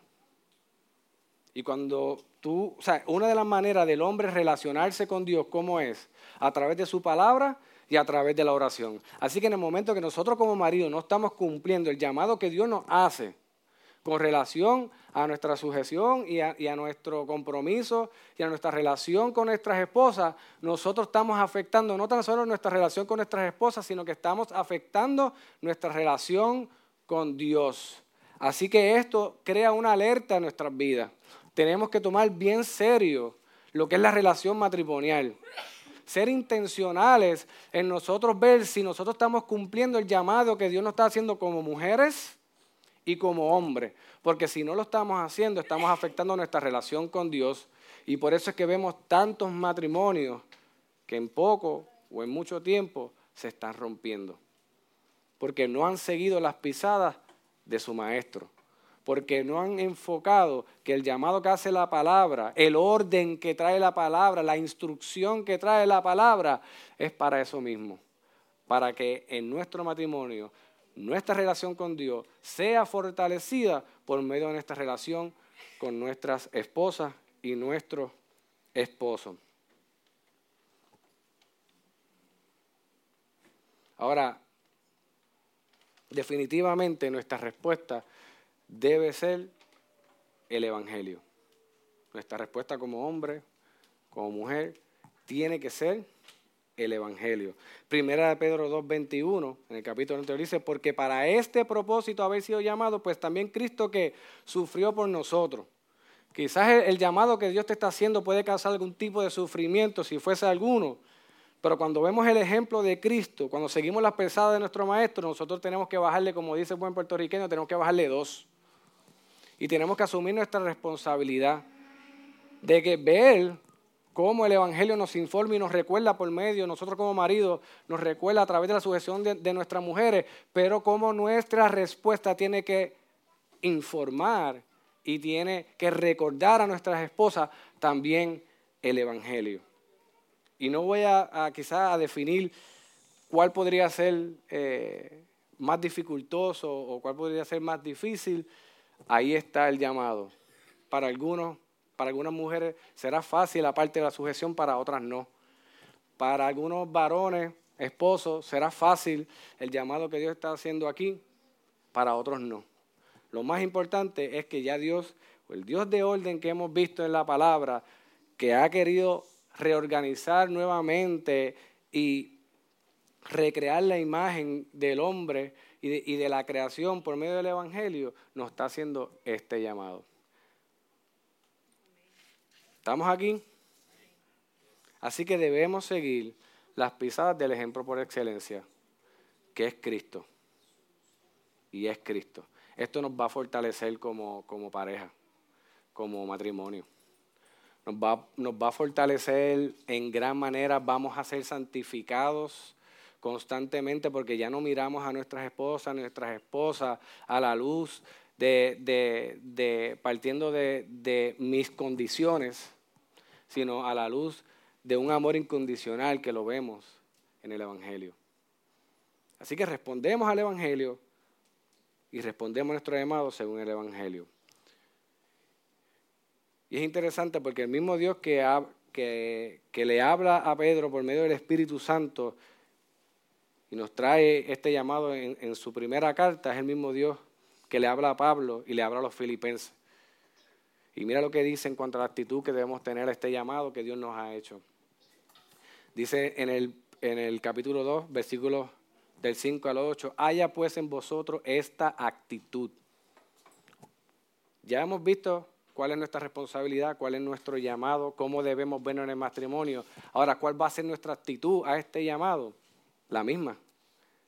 Y cuando tú, o sea, una de las maneras del hombre relacionarse con Dios, ¿cómo es? A través de su palabra y a través de la oración. Así que en el momento que nosotros como marido no estamos cumpliendo el llamado que Dios nos hace con relación a nuestra sujeción y a, y a, nuestro compromiso y a nuestra relación con nuestras esposas, nosotros estamos afectando no tan solo nuestra relación con nuestras esposas, sino que estamos afectando nuestra relación con Dios. Así que esto crea una alerta en nuestras vidas. Tenemos que tomar bien serio lo que es la relación matrimonial. Ser intencionales en nosotros ver si nosotros estamos cumpliendo el llamado que Dios nos está haciendo como mujeres y como hombres. Porque si no lo estamos haciendo, estamos afectando nuestra relación con Dios. Y por eso es que vemos tantos matrimonios que en poco o en mucho tiempo se están rompiendo porque no han seguido las pisadas de su maestro, porque no han enfocado que el llamado que hace la palabra, el orden que trae la palabra, la instrucción que trae la palabra, es para eso mismo, para que en nuestro matrimonio, nuestra relación con Dios sea fortalecida por medio de nuestra relación con nuestras esposas y nuestros esposos. Ahora, definitivamente nuestra respuesta debe ser el Evangelio. Nuestra respuesta como hombre, como mujer, tiene que ser el Evangelio. Primera de Pedro 2.21, en el capítulo anterior dice, porque para este propósito habéis sido llamados, pues también Cristo que sufrió por nosotros. Quizás el, el llamado que Dios te está haciendo puede causar algún tipo de sufrimiento, si fuese alguno, pero cuando vemos el ejemplo de Cristo, cuando seguimos las pesadas de nuestro Maestro, nosotros tenemos que bajarle, como dice el buen puertorriqueño, tenemos que bajarle dos. Y tenemos que asumir nuestra responsabilidad de que ver cómo el Evangelio nos informa y nos recuerda por medio, nosotros como maridos, nos recuerda a través de la sujeción de, de nuestras mujeres, pero cómo nuestra respuesta tiene que informar y tiene que recordar a nuestras esposas también el Evangelio. Y no voy a, quizás a definir cuál podría ser eh, más dificultoso o cuál podría ser más difícil. Ahí está el llamado. Para algunos, para algunas mujeres será fácil la parte de la sujeción, para otras no. Para algunos varones, esposos, será fácil el llamado que Dios está haciendo aquí, para otros no. Lo más importante es que ya Dios, el Dios de orden que hemos visto en la palabra, que ha querido reorganizar nuevamente y recrear la imagen del hombre y de, la creación por medio del Evangelio, nos está haciendo este llamado. ¿Estamos aquí? Así que debemos seguir las pisadas del ejemplo por excelencia, que es Cristo. Y es Cristo. Esto nos va a fortalecer como, como pareja, como matrimonio nos va, nos va a fortalecer en gran manera, vamos a ser santificados constantemente porque ya no miramos a nuestras esposas, a nuestras esposas a la luz de, de, partiendo de, mis condiciones, sino a la luz de un amor incondicional que lo vemos en el Evangelio. Así que respondemos al Evangelio y respondemos a nuestro llamado según el Evangelio. Y es interesante porque el mismo Dios que, le habla a Pedro por medio del Espíritu Santo y nos trae este llamado en, en su primera carta es el mismo Dios que le habla a Pablo y le habla a los filipenses. Y mira lo que dice en cuanto a la actitud que debemos tener a este llamado que Dios nos ha hecho. Dice en el, en el capítulo 2, versículos del 5 al 8, haya pues en vosotros esta actitud. Ya hemos visto cuál es nuestra responsabilidad, cuál es nuestro llamado, cómo debemos vernos en el matrimonio. Ahora, ¿cuál va a ser nuestra actitud a este llamado? La misma.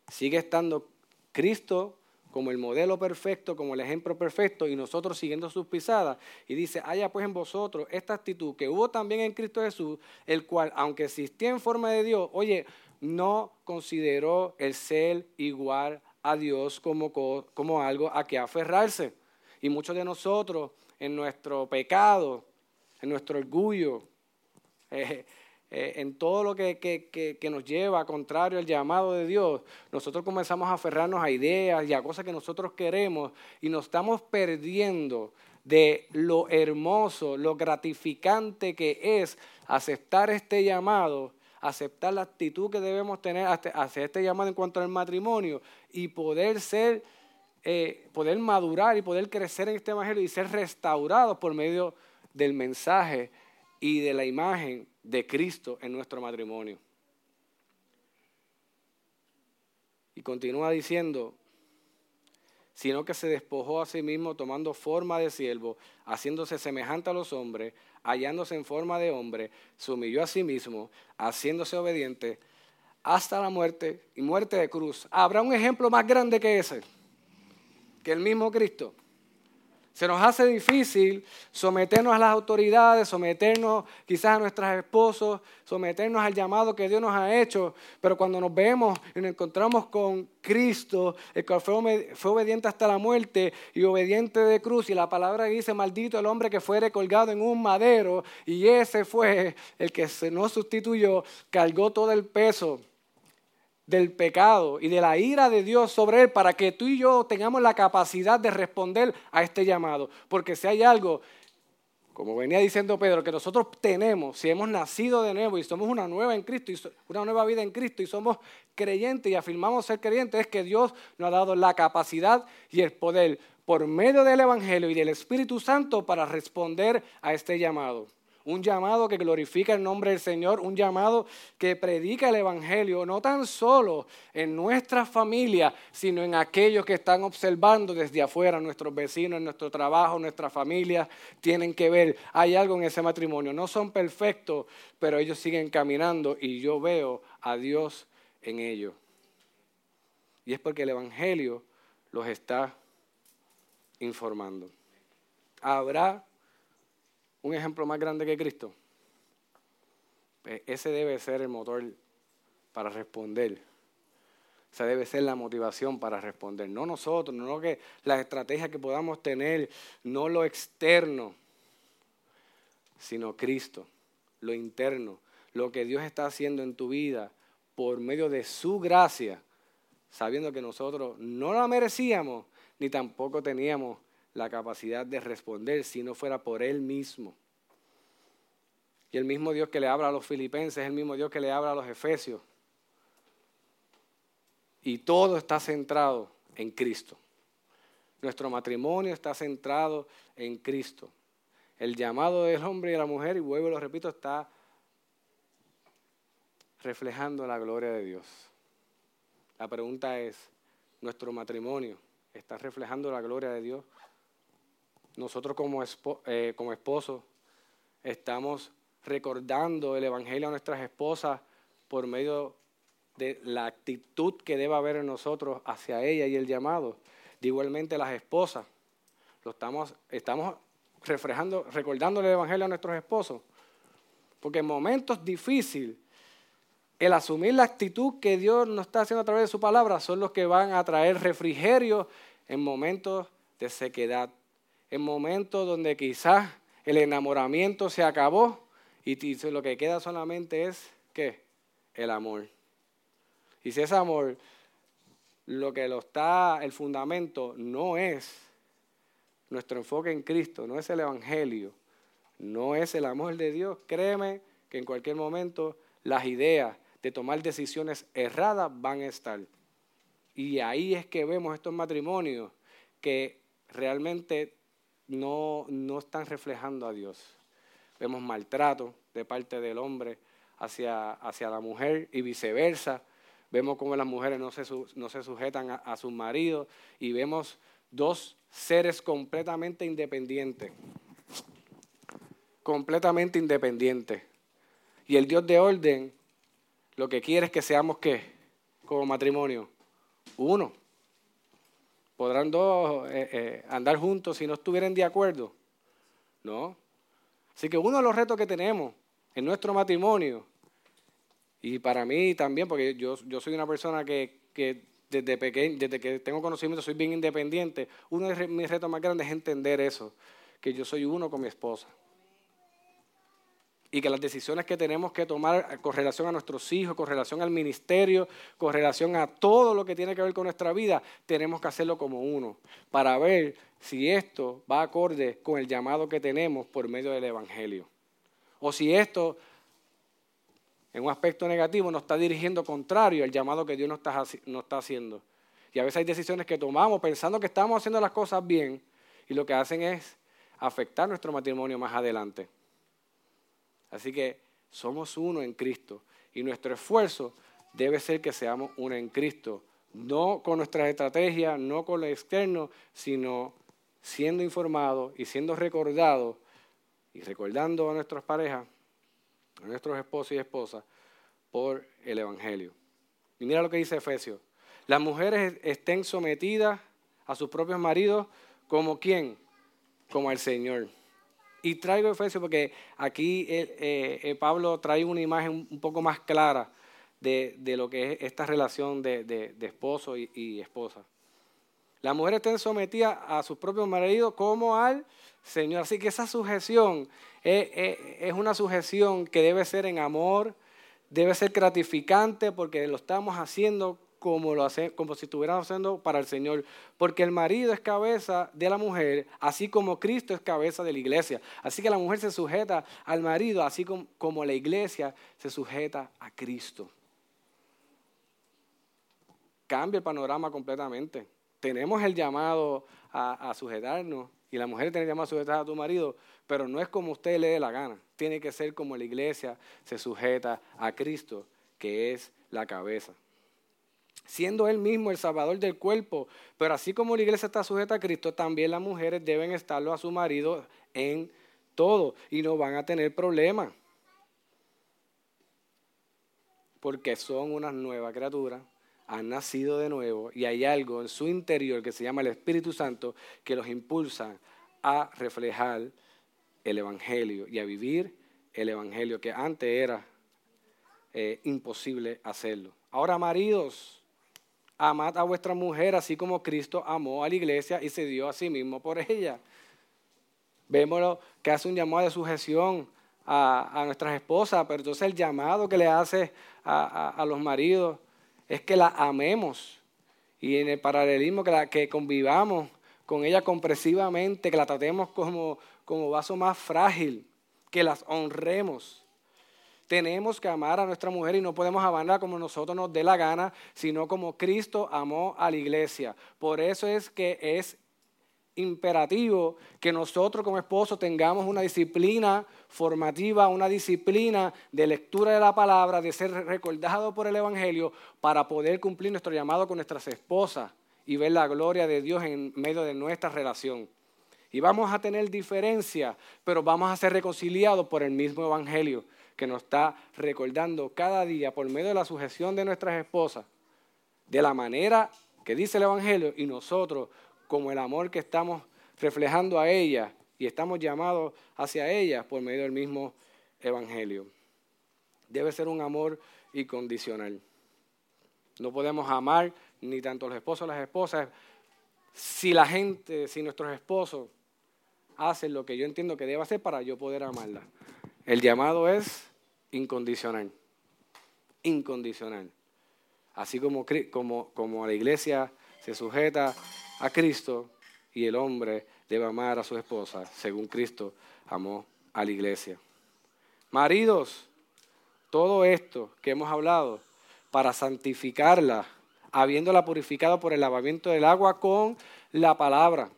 Sigue estando Cristo como el modelo perfecto, como el ejemplo perfecto, y nosotros siguiendo sus pisadas. Y dice, haya pues en vosotros esta actitud que hubo también en Cristo Jesús, el cual, aunque existía en forma de Dios, oye, no consideró el ser igual a Dios como, como algo a que aferrarse. Y muchos de nosotros, en nuestro pecado, en nuestro orgullo, eh, eh, en todo lo que, que, nos lleva contrario al llamado de Dios, nosotros comenzamos a aferrarnos a ideas y a cosas que nosotros queremos y nos estamos perdiendo de lo hermoso, lo gratificante que es aceptar este llamado, aceptar la actitud que debemos tener hacia este llamado en cuanto al matrimonio y poder ser, eh, poder madurar y poder crecer en este evangelio y ser restaurados por medio del mensaje y de la imagen de Cristo en nuestro matrimonio. Y continúa diciendo, sino que se despojó a sí mismo tomando forma de siervo, haciéndose semejante a los hombres, hallándose en forma de hombre, se humilló a sí mismo, haciéndose obediente hasta la muerte y muerte de cruz. ¿Habrá un ejemplo más grande que ese? Que el mismo Cristo. Se nos hace difícil someternos a las autoridades, someternos quizás a nuestros esposos, someternos al llamado que Dios nos ha hecho, pero cuando nos vemos y nos encontramos con Cristo, el cual fue, obediente hasta la muerte y obediente de cruz, y la palabra dice, maldito el hombre que fuere colgado en un madero, y ese fue el que se nos sustituyó, cargó todo el peso del pecado y de la ira de Dios sobre él para que tú y yo tengamos la capacidad de responder a este llamado. Porque si hay algo, como venía diciendo Pedro, que nosotros tenemos, si hemos nacido de nuevo y somos una nueva en Cristo, y una nueva vida en Cristo y somos creyentes y afirmamos ser creyentes, es que Dios nos ha dado la capacidad y el poder por medio del Evangelio y del Espíritu Santo para responder a este llamado un llamado que glorifica el nombre del Señor, un llamado que predica el Evangelio, no tan solo en nuestra familia, sino en aquellos que están observando desde afuera, nuestros vecinos, nuestro trabajo, nuestra familia, tienen que ver, hay algo en ese matrimonio, no son perfectos, pero ellos siguen caminando y yo veo a Dios en ellos. Y es porque el Evangelio los está informando. Habrá un ejemplo más grande que Cristo, pues ese debe ser el motor para responder. Esa debe ser la motivación para responder. No nosotros, no que las estrategias que podamos tener, no lo externo, sino Cristo, lo interno, lo que Dios está haciendo en tu vida por medio de su gracia, sabiendo que nosotros no la merecíamos ni tampoco teníamos la capacidad de responder si no fuera por Él mismo. Y el mismo Dios que le habla a los filipenses es el mismo Dios que le habla a los efesios. Y todo está centrado en Cristo. Nuestro matrimonio está centrado en Cristo. El llamado del hombre y de la mujer, y vuelvo lo repito, está reflejando la gloria de Dios. La pregunta es, ¿nuestro matrimonio está reflejando la gloria de Dios? Nosotros como, eh, como esposos estamos recordando el Evangelio a nuestras esposas por medio de la actitud que debe haber en nosotros hacia ella y el llamado. De igualmente las esposas, lo estamos, estamos reflejando, recordando el Evangelio a nuestros esposos. Porque en momentos difíciles el asumir la actitud que Dios nos está haciendo a través de su palabra son los que van a traer refrigerio en momentos de sequedad, en momentos donde quizás el enamoramiento se acabó y lo que queda solamente es, ¿qué? El amor. Y si ese amor, lo que lo está, el fundamento no es nuestro enfoque en Cristo, no es el Evangelio, no es el amor de Dios, créeme que en cualquier momento las ideas de tomar decisiones erradas van a estar. Y ahí es que vemos estos matrimonios que realmente no, no están reflejando a Dios. Vemos maltrato de parte del hombre hacia, hacia la mujer y viceversa. Vemos cómo las mujeres no se, no se sujetan a, a sus maridos y vemos dos seres completamente independientes. Completamente independientes. Y el Dios de orden lo que quiere es que seamos qué? Como matrimonio. Uno. ¿Podrán dos eh, eh, andar juntos si no estuvieran de acuerdo? No. Así que uno de los retos que tenemos en nuestro matrimonio, y para mí también, porque yo, yo soy una persona que, que desde pequeño, desde que tengo conocimiento, soy bien independiente, uno de mis retos más grandes es entender eso, que yo soy uno con mi esposa y que las decisiones que tenemos que tomar con relación a nuestros hijos, con relación al ministerio, con relación a todo lo que tiene que ver con nuestra vida, tenemos que hacerlo como uno, para ver si esto va acorde con el llamado que tenemos por medio del Evangelio. O si esto, en un aspecto negativo, nos está dirigiendo contrario al llamado que Dios nos está, nos está haciendo. Y a veces hay decisiones que tomamos pensando que estamos haciendo las cosas bien y lo que hacen es afectar nuestro matrimonio más adelante. Así que somos uno en Cristo y nuestro esfuerzo debe ser que seamos uno en Cristo, no con nuestras estrategias, no con lo externo, sino siendo informados y siendo recordados y recordando a nuestras parejas, a nuestros esposos y esposas, por el Evangelio. Y mira lo que dice Efesios. Las mujeres estén sometidas a sus propios maridos como quién? Como al Señor. Y traigo Efesios porque aquí eh, eh, Pablo trae una imagen un poco más clara de, lo que es esta relación de, esposo y, esposa. Las mujeres estén sometidas a sus propios maridos como al Señor. Así que esa sujeción es una sujeción que debe ser en amor, debe ser gratificante porque lo estamos haciendo como, lo hace, como si estuviéramos haciendo para el Señor. Porque el marido es cabeza de la mujer, así como Cristo es cabeza de la iglesia. Así que la mujer se sujeta al marido, así como, la iglesia se sujeta a Cristo. Cambia el panorama completamente. Tenemos el llamado a, a sujetarnos y la mujer tiene el llamado a sujetar a tu marido, pero no es como usted le dé la gana. Tiene que ser como la iglesia se sujeta a Cristo, que es la cabeza siendo Él mismo el Salvador del cuerpo. Pero así como la iglesia está sujeta a Cristo, también las mujeres deben estarlo a su marido en todo y no van a tener problemas. Porque son unas nuevas criaturas, han nacido de nuevo y hay algo en su interior que se llama el Espíritu Santo que los impulsa a reflejar el Evangelio y a vivir el Evangelio que antes era eh, imposible hacerlo. Ahora, maridos, amad a vuestra mujer así como Cristo amó a la iglesia y se dio a sí mismo por ella. Vemos que hace un llamado de sujeción a, nuestras esposas, pero entonces el llamado que le hace a, los maridos es que la amemos y en el paralelismo que, que convivamos con ella compresivamente, que la tratemos como, como vaso más frágil, que las honremos tenemos que amar a nuestra mujer y no podemos amarla como nosotros nos dé la gana, sino como Cristo amó a la iglesia. Por eso es que es imperativo que nosotros como esposos tengamos una disciplina formativa, una disciplina de lectura de la palabra, de ser recordado por el Evangelio para poder cumplir nuestro llamado con nuestras esposas y ver la gloria de Dios en medio de nuestra relación. Y vamos a tener diferencias, pero vamos a ser reconciliados por el mismo Evangelio que nos está recordando cada día por medio de la sujeción de nuestras esposas, de la manera que dice el Evangelio y nosotros como el amor que estamos reflejando a ella y estamos llamados hacia ella por medio del mismo Evangelio. Debe ser un amor y condicional. No podemos amar ni tanto los esposos las esposas si la gente, si nuestros esposos hacen lo que yo entiendo que debe hacer para yo poder amarla. El llamado es incondicional. Incondicional. Así como, como, como la iglesia se sujeta a Cristo y el hombre debe amar a su esposa según Cristo amó a la iglesia. Maridos, todo esto que hemos hablado para santificarla, habiéndola purificado por el lavamiento del agua con la palabra.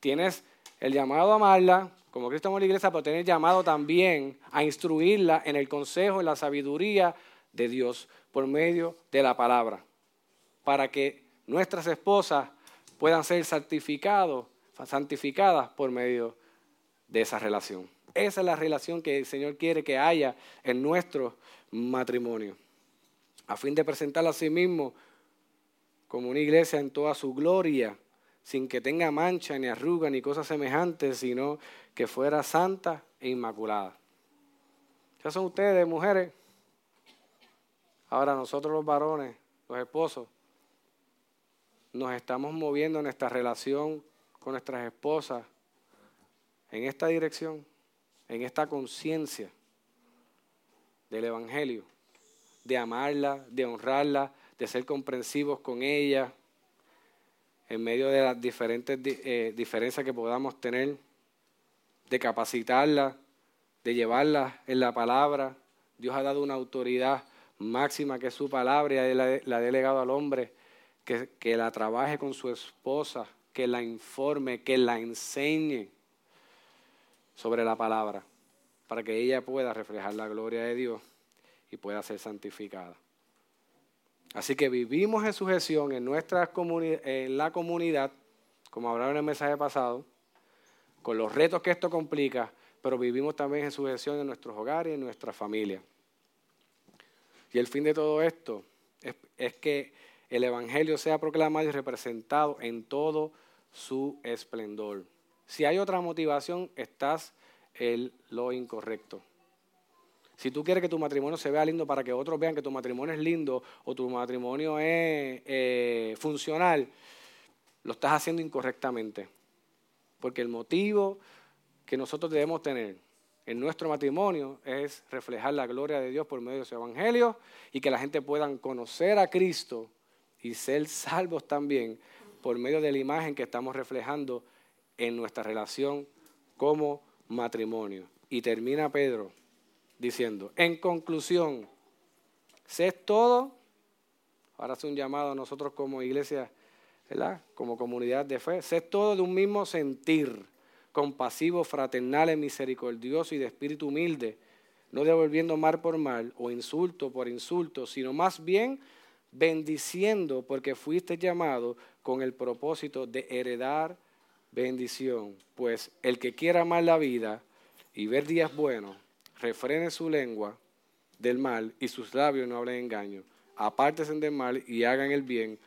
Tienes el llamado a amarla, como Cristo amó a la iglesia, pero tienes llamado también a instruirla en el consejo, en la sabiduría de Dios por medio de la palabra, para que nuestras esposas puedan ser santificados, santificadas por medio de esa relación. Esa es la relación que el Señor quiere que haya en nuestro matrimonio, a fin de presentarla a sí mismo como una iglesia en toda su gloria, sin que tenga mancha, ni arruga, ni cosas semejantes, sino que fuera santa e inmaculada. Ya son ustedes, mujeres. Ahora nosotros los varones, los esposos, nos estamos moviendo en nuestra relación con nuestras esposas en esta dirección en esta conciencia del Evangelio, de amarla, de honrarla, de ser comprensivos con ella, en medio de las diferentes eh, diferencias que podamos tener, de capacitarla, de llevarla en la palabra. Dios ha dado una autoridad máxima que es su palabra y la, la ha delegado al hombre que, que la trabaje con su esposa, que la informe, que la enseñe sobre la palabra, para que ella pueda reflejar la gloria de Dios y pueda ser santificada. Así que vivimos en sujeción en, nuestra en la comunidad, como hablaron en el mensaje pasado, con los retos que esto complica, pero vivimos también en sujeción en nuestros hogares y en nuestra familia. Y el fin de todo esto es, es que el Evangelio sea proclamado y representado en todo su esplendor. Si hay otra motivación, estás en lo incorrecto. Si tú quieres que tu matrimonio se vea lindo para que otros vean que tu matrimonio es lindo o tu matrimonio es eh, funcional, lo estás haciendo incorrectamente. Porque el motivo que nosotros debemos tener en nuestro matrimonio es reflejar la gloria de Dios por medio de su evangelio y que la gente pueda conocer a Cristo y ser salvos también por medio de la imagen que estamos reflejando en nuestra relación como matrimonio. Y termina Pedro diciendo, en conclusión, sé todo, ahora hace un llamado a nosotros como iglesia. Como comunidad de fe, sé todo de un mismo sentir, compasivo, fraternal, misericordioso y de espíritu humilde, no devolviendo mal por mal o insulto por insulto, sino más bien bendiciendo porque fuiste llamado con el propósito de heredar bendición. Pues el que quiera amar la vida y ver días buenos, refrene su lengua del mal y sus labios no hablen engaño. Apártense del mal y hagan el bien.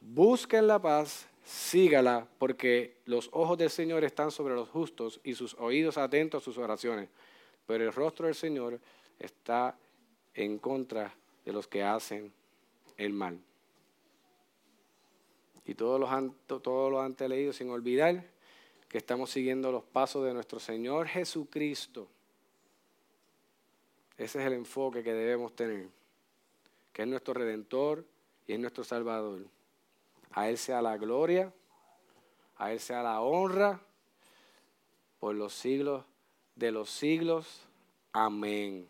Busquen la paz, sígala, porque los ojos del Señor están sobre los justos y sus oídos atentos a sus oraciones. Pero el rostro del Señor está en contra de los que hacen el mal y todos los, todos los antes leídos, sin olvidar que estamos siguiendo los pasos de nuestro Señor Jesucristo. Ese es el enfoque que debemos tener, que es nuestro Redentor y es nuestro Salvador. A Él sea la gloria, a Él sea la honra por los siglos de los siglos. Amén.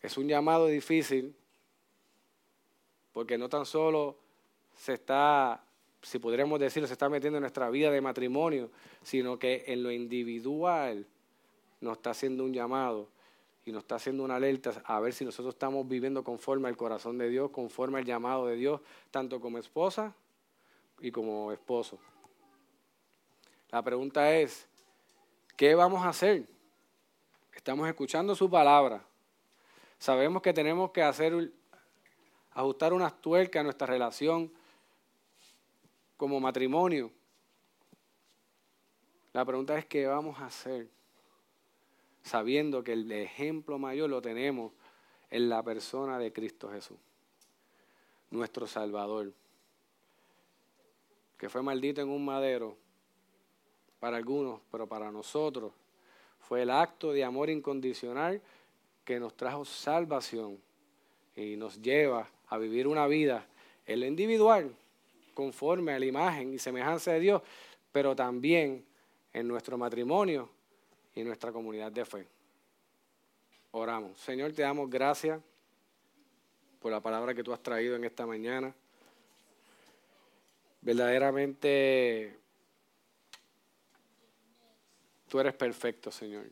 Es un llamado difícil porque no tan solo se está, si podríamos decirlo, se está metiendo en nuestra vida de matrimonio, sino que en lo individual nos está haciendo un llamado y nos está haciendo una alerta a ver si nosotros estamos viviendo conforme al corazón de Dios, conforme al llamado de Dios, tanto como esposa y como esposo. La pregunta es, ¿qué vamos a hacer? Estamos escuchando su palabra. Sabemos que tenemos que hacer, ajustar unas tuercas a nuestra relación como matrimonio. La pregunta es qué vamos a hacer, sabiendo que el ejemplo mayor lo tenemos en la persona de Cristo Jesús, nuestro Salvador, que fue maldito en un madero para algunos, pero para nosotros fue el acto de amor incondicional que nos trajo salvación y nos lleva a vivir una vida en lo individual, conforme a la imagen y semejanza de Dios, pero también en nuestro matrimonio y nuestra comunidad de fe. Oramos. Señor, te damos gracias por la palabra que tú has traído en esta mañana. Verdaderamente Tú eres perfecto, Señor.